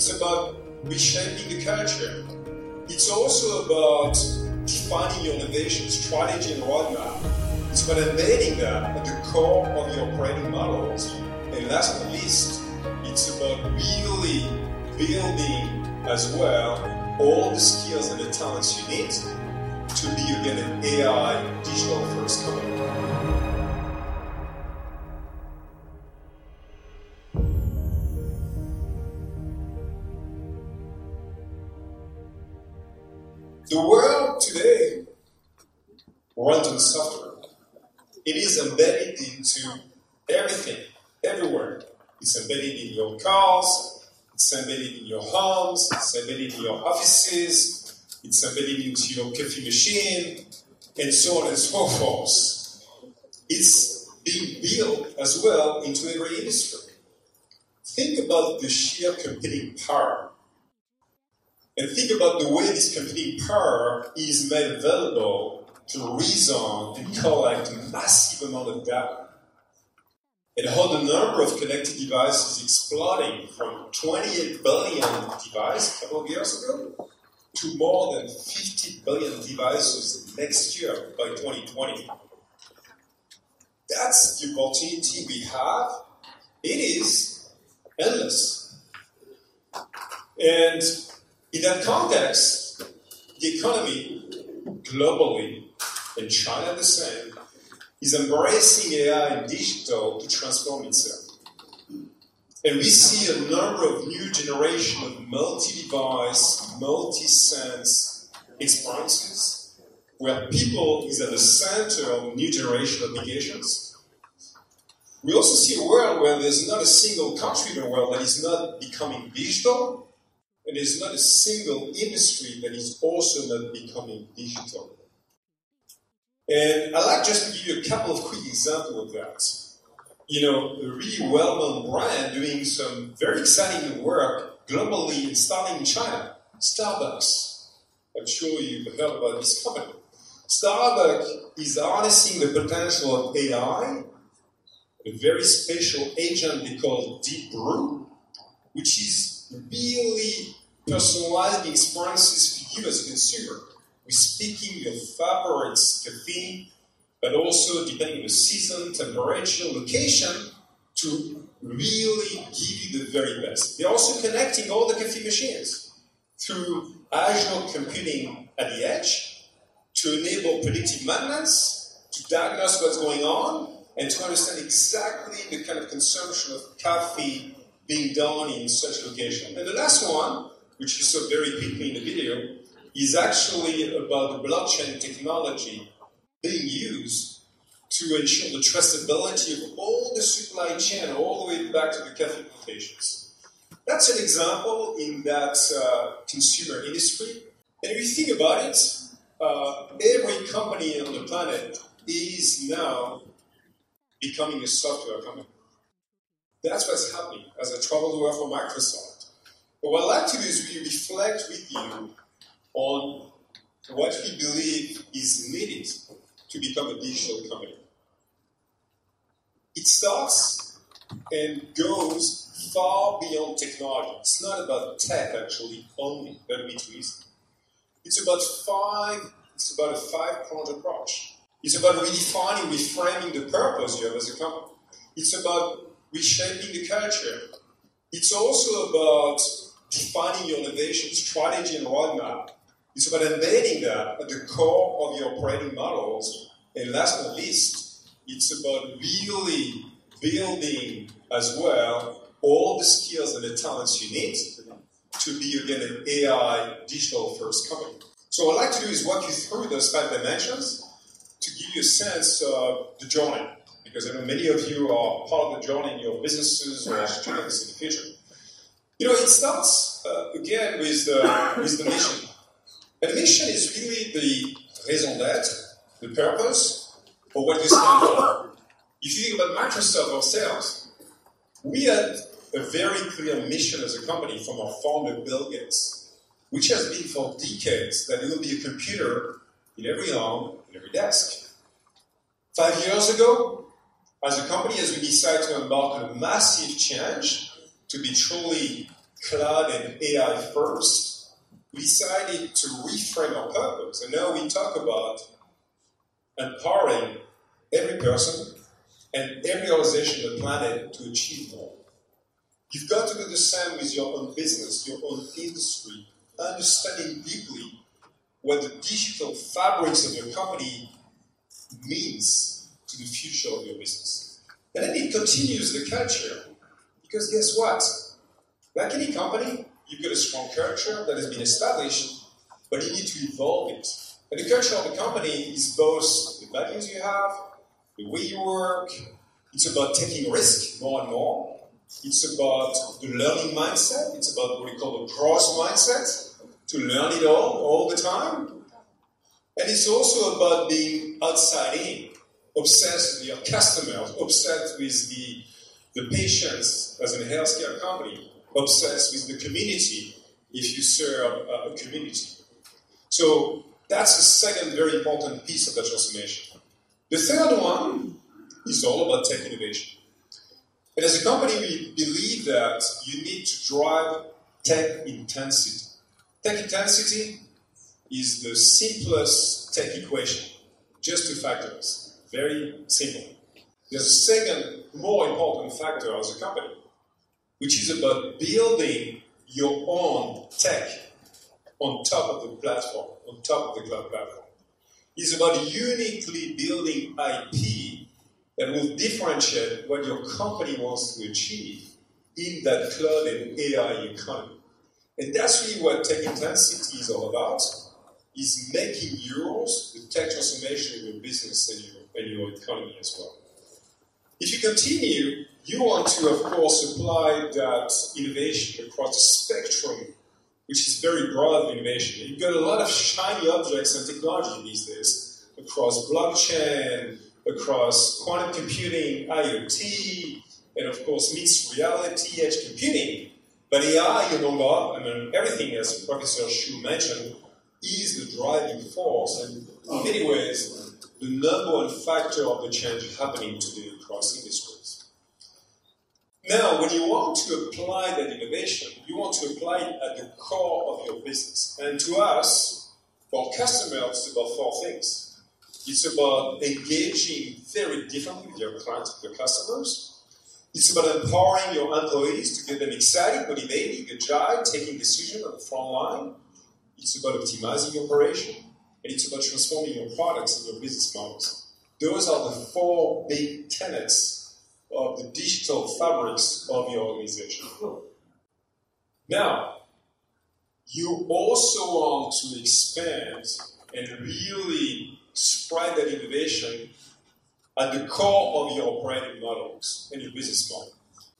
It's about reshaping the culture. It's also about defining your innovation strategy and roadmap. It's about embedding that at the core of your operating models. And last but not least, it's about really building as well all the skills and the talents you need to be again an AI digital first company. It is embedded into everything, everywhere. It's embedded in your cars, it's embedded in your homes, it's embedded in your offices, it's embedded into your coffee machine, and so on and so forth. It's being built as well into every industry. Think about the sheer computing power. And think about the way this computing power is made available to reason and collect a massive amount of data. And how the number of connected devices exploding from 28 billion devices a couple of years ago to more than 50 billion devices next year by 2020. That's the opportunity we have. It is endless. And in that context, the economy globally, and China the same, is embracing AI and digital to transform itself. And we see a number of new generation of multi-device, multi-sense experiences where people is at the center of new generation applications. We also see a world where there's not a single country in the world that is not becoming digital, and there's not a single industry that is also not becoming digital. And I'd like just to give you a couple of quick examples of that. You know, a really well-known brand doing some very exciting work globally and starting in China, Starbucks. I'm sure you've heard about this company. Starbucks is harnessing the potential of AI, a very special agent they call Deep Brew, which is really personalizing experiences for you as a consumer speaking your favorites caffeine, but also depending on the season, temperature, location, to really give you the very best. They're also connecting all the coffee machines through Azure computing at the edge to enable predictive maintenance, to diagnose what's going on, and to understand exactly the kind of consumption of coffee being done in such location. And the last one, which you saw very quickly in the video, is actually about blockchain technology being used to ensure the traceability of all the supply chain all the way back to the coffee plantations. That's an example in that uh, consumer industry. And if you think about it, uh, every company on the planet is now becoming a software company. That's what's happening as I travel the for Microsoft. But what I'd like to do is really reflect with you on what we believe is needed to become a digital company. It starts and goes far beyond technology. It's not about tech actually only, that would be too easy. It's about five, it's about a five-pronged approach. It's about redefining, reframing the purpose you have as a company. It's about reshaping the culture. It's also about defining your innovation strategy and roadmap. It's about embedding that at the core of your operating models. And last but not least, it's about really building as well all the skills and the talents you need to be again an AI digital first company. So what I'd like to do is walk you through those five dimensions to give you a sense of the journey. Because I know many of you are part of the journey in your businesses or students in the future. You know, it starts uh, again with the, with the mission. And mission is really the raison d'être, the purpose, or what you stand for. If you think about Microsoft ourselves, we had a very clear mission as a company from our founder, Bill Gates, which has been for decades that there will be a computer in every home, in every desk. Five years ago, as a company, as we decide to embark on a massive change to be truly cloud and AI first, we decided to reframe our purpose. And now we talk about empowering every person and every organization on the planet to achieve more. You've got to do the same with your own business, your own industry, understanding deeply what the digital fabrics of your company means to the future of your business. And then it continues the culture. Because guess what? Like any company, you've got a strong culture that has been established, but you need to evolve it. And the culture of the company is both the values you have, the way you work, it's about taking risk more and more, it's about the learning mindset. It's about what we call the growth mindset, to learn it all, all the time. And it's also about being outside in, obsessed with your customers, obsessed with the, the patients as a healthcare company, obsessed with the community if you serve a community. So that's the second very important piece of the transformation. The third one is all about tech innovation. And as a company, we believe that you need to drive tech intensity. Tech intensity is the simplest tech equation, just two factors. Very simple. There's a second, more important factor as a company, which is about building your own tech on top of the platform, on top of the cloud platform. It's about uniquely building IP that will differentiate what your company wants to achieve in that cloud and AI economy. And that's really what tech intensity is all about, is making yours the tech transformation of your business and your, and your economy as well. If you continue, you want to, of course, apply that innovation across the spectrum, which is very broad innovation. You've got a lot of shiny objects and technology these days across blockchain, across quantum computing, IoT, and of course mixed reality, edge computing. But AI, you know, I mean, everything, as Professor Shu mentioned, is the driving force, and in many ways, the number one factor of the change happening today across industries. Now, when you want to apply that innovation, you want to apply it at the core of your business. And to us, for customers, it's about four things. It's about engaging very differently with your clients, with your customers. It's about empowering your employees to get them excited, motivated, agile, taking decisions on the front line. It's about optimizing your operation, and it's about transforming your products and your business models. Those are the four big tenets of the digital fabrics of your organization. Now, you also want to expand and really spread that innovation at the core of your operating models and your business model.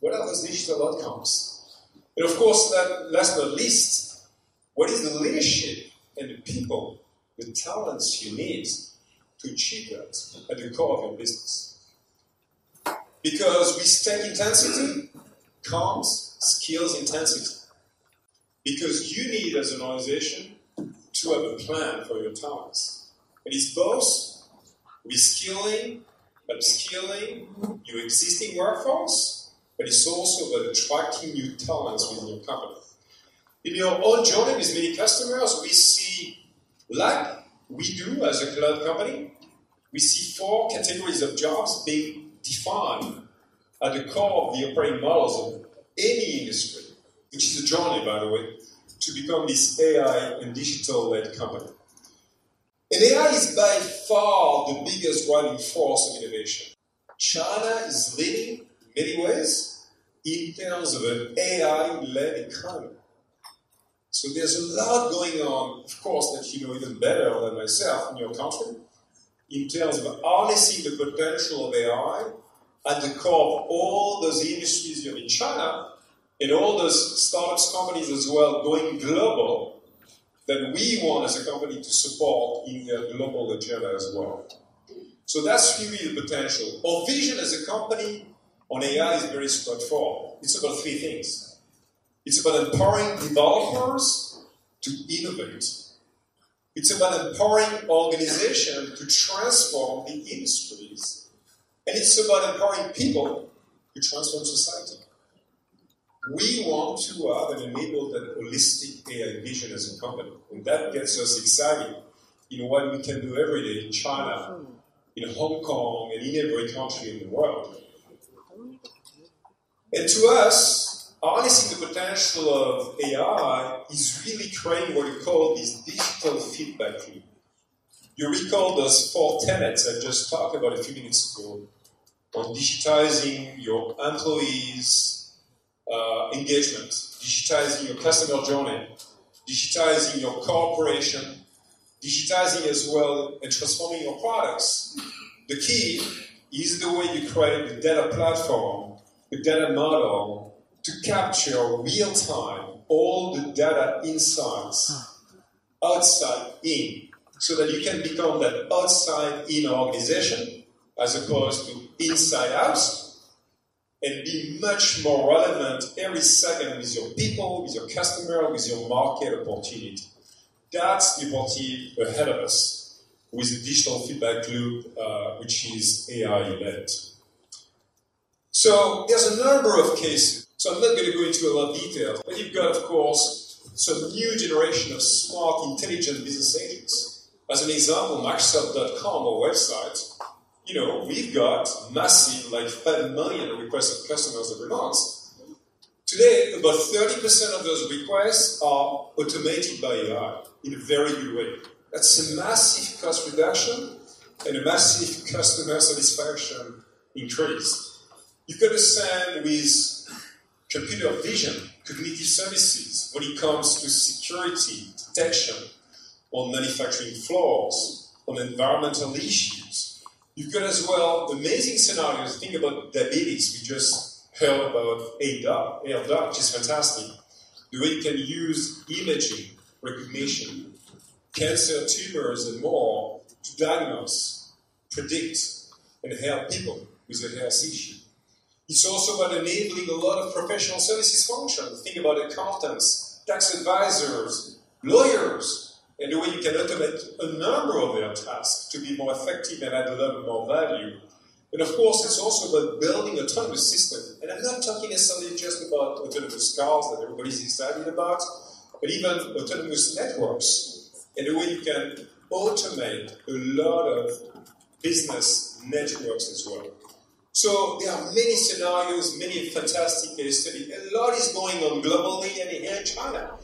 What are those digital outcomes? And of course, that, last but not least, what is the leadership and the people, the talents you need to achieve that at the core of your business? Because with tech intensity comes skills intensity. Because you need, as an organization, to have a plan for your talents. It is both reskilling, upskilling your existing workforce, but it's also about attracting new talents within your company. In your own journey with many customers, we see, like we do as a cloud company, we see four categories of jobs being defined at the core of the operating models of any industry, which is a journey, by the way, to become this AI and digital led company. And AI is by far the biggest driving force of innovation. China is leading in many ways in terms of an AI-led economy. So there's a lot going on, of course, that you know even better than myself in your country, in terms of harnessing the potential of AI at the core of all those industries have in China and all those startups companies as well going global that we want as a company to support in the global agenda as well. So that's really the potential. Our vision as a company on AI is very straightforward. It's about three things. It's about empowering developers to innovate. It's about empowering organizations to transform the industries. And it's about empowering people to transform society. We want to have and enable that holistic AI vision as a company. And that gets us excited in what we can do every day in China, in Hong Kong, and in every country in the world. And to us, harnessing the potential of AI is really creating what we call this digital feedback loop. You recall those four tenets I just talked about a few minutes ago on digitizing your employees' uh, engagement, digitizing your customer journey, digitizing your cooperation, digitizing as well and transforming your products. The key is the way you create the data platform, the data model to capture real time all the data insights outside in so that you can become that outside in organization as opposed to inside out and be much more relevant every second with your people, with your customer, with your market opportunity. That's the opportunity ahead of us with the digital feedback loop, uh, which is AI led. So there's a number of cases. So I'm not going to go into a lot of detail, but you've got, of course, some new generation of smart, intelligent business agents. As an example, Microsoft.com, our website, you know, we've got massive, like 5 million requests of customers every month. Today, about 30% of those requests are automated by AI in a very good way. That's a massive cost reduction and a massive customer satisfaction increase. You've got with computer vision, cognitive services, when it comes to security, detection on manufacturing floors, on environmental issues. You've got as well amazing scenarios. Think about diabetes. We just heard about ADOT, AirDoc, which is fantastic. The way you can use imaging recognition, cancer, tumors, and more to diagnose, predict, and help people with a health issue. It's also about enabling a lot of professional services functions. Think about accountants, tax advisors, lawyers, and the way you can automate a number of their tasks to be more effective and add a lot more value. And of course, it's also about building autonomous systems. And I'm not talking necessarily just about autonomous cars that everybody's excited about, but even autonomous networks and the way you can automate a lot of business networks as well. So there are many scenarios, many fantastic uh, case studies. A lot is going on globally and here in China.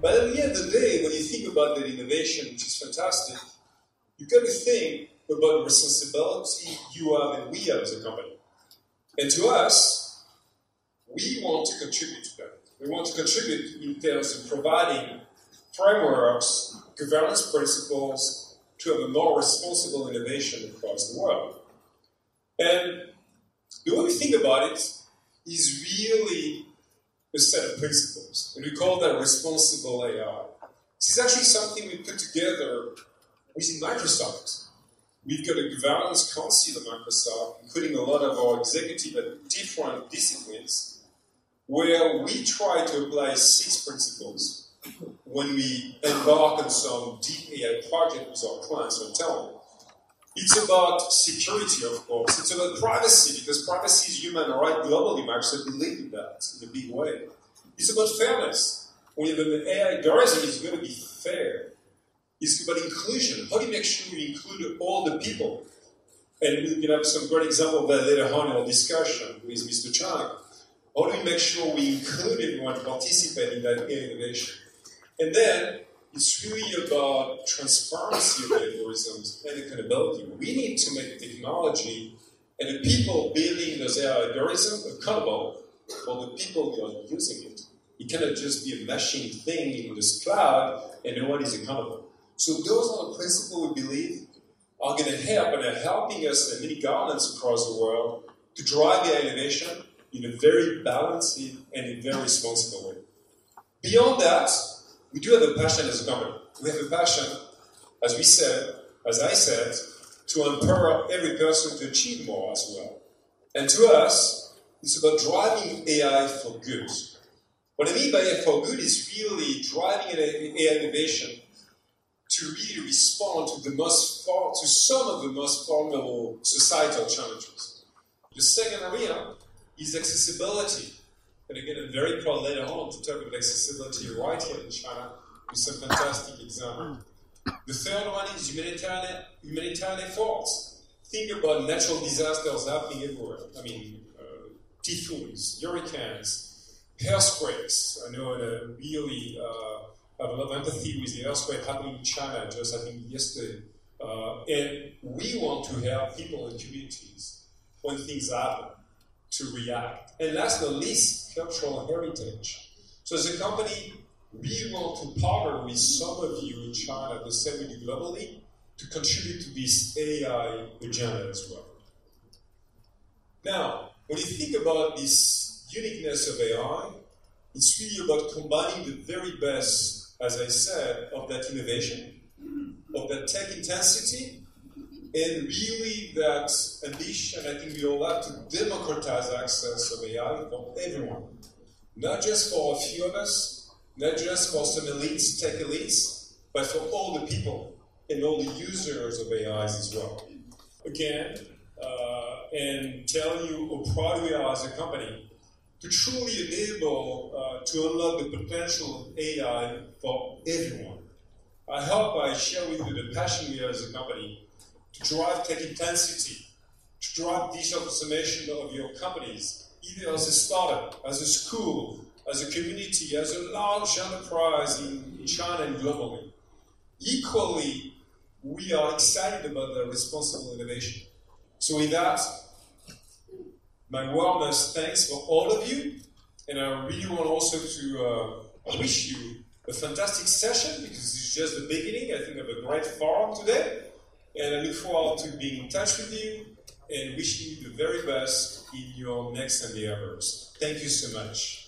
But at the end of the day, when you think about that innovation, which is fantastic, you've got to think about the responsibility you have and we have as a company. And to us, we want to contribute to that. We want to contribute in terms of providing frameworks, governance principles to have a more responsible innovation across the world. And the way we think about it is really a set of principles, and we call that responsible AI. This is actually something we put together within Microsoft. We've got a governance council at Microsoft, including a lot of our executive at different disciplines, where we try to apply six principles when we embark on some deep AI project with our clients or talent. It's about security, of course. It's about privacy, because privacy is human right globally. Microsoft believe in that in a big way. It's about fairness. When an AI algorithm, it's going to be fair. It's about inclusion. How do you make sure you include all the people? And we can have some great example of that later on in our discussion with Mr. Chang. How do we make sure we include everyone to participate in that innovation? And then it's really about transparency of algorithms and accountability. We need to make technology and the people building those algorithms accountable for the people who are using it. It cannot just be a machine thing in this cloud and no one is accountable. So those are the principles we believe are going to help and are helping us and many governments across the world to drive AI innovation in a very balanced and a very responsible way. Beyond that, we do have a passion as a company. We have a passion, as we said, as I said, to empower every person to achieve more as well. And to us, it's about driving AI for good. What I mean by AI for good is really driving AI innovation to really respond to the most to some of the most formidable societal challenges. The second area is accessibility. And again, I'm very proud later on to talk about accessibility right here in China with some fantastic examples. The third one is humanitarian, humanitarian efforts. Think about natural disasters happening everywhere. I mean, uh, typhoons, hurricanes, earthquakes. I know uh, really uh, have a lot of empathy with the earthquake happening in China just I think yesterday. Uh, and we want to help people and communities when things happen to react. And last but not least, cultural heritage. So as a company, we want to partner with some of you in China, the same we do globally, to contribute to this AI agenda as well. Now, when you think about this uniqueness of AI, it's really about combining the very best, as I said, of that innovation, of that tech intensity, and really that ambition, I think we all have to democratize access of AI for everyone. Not just for a few of us, not just for some elites, tech elites, but for all the people and all the users of AIs as well. Again, uh, and tell you how proud we are as a company to truly enable uh, to unlock the potential of AI for everyone. I hope I share with you the passion we have as a company to drive tech intensity, to drive digital transformation of your companies, either as a startup, as a school, as a community, as a large enterprise in China and globally. Equally, we are excited about the responsible innovation. So with that, my warmest thanks for all of you, and I really want also to uh, wish you a fantastic session because it's just the beginning, I think, of a great forum today. And I look forward to being in touch with you and wishing you the very best in your next endeavors. Thank you so much.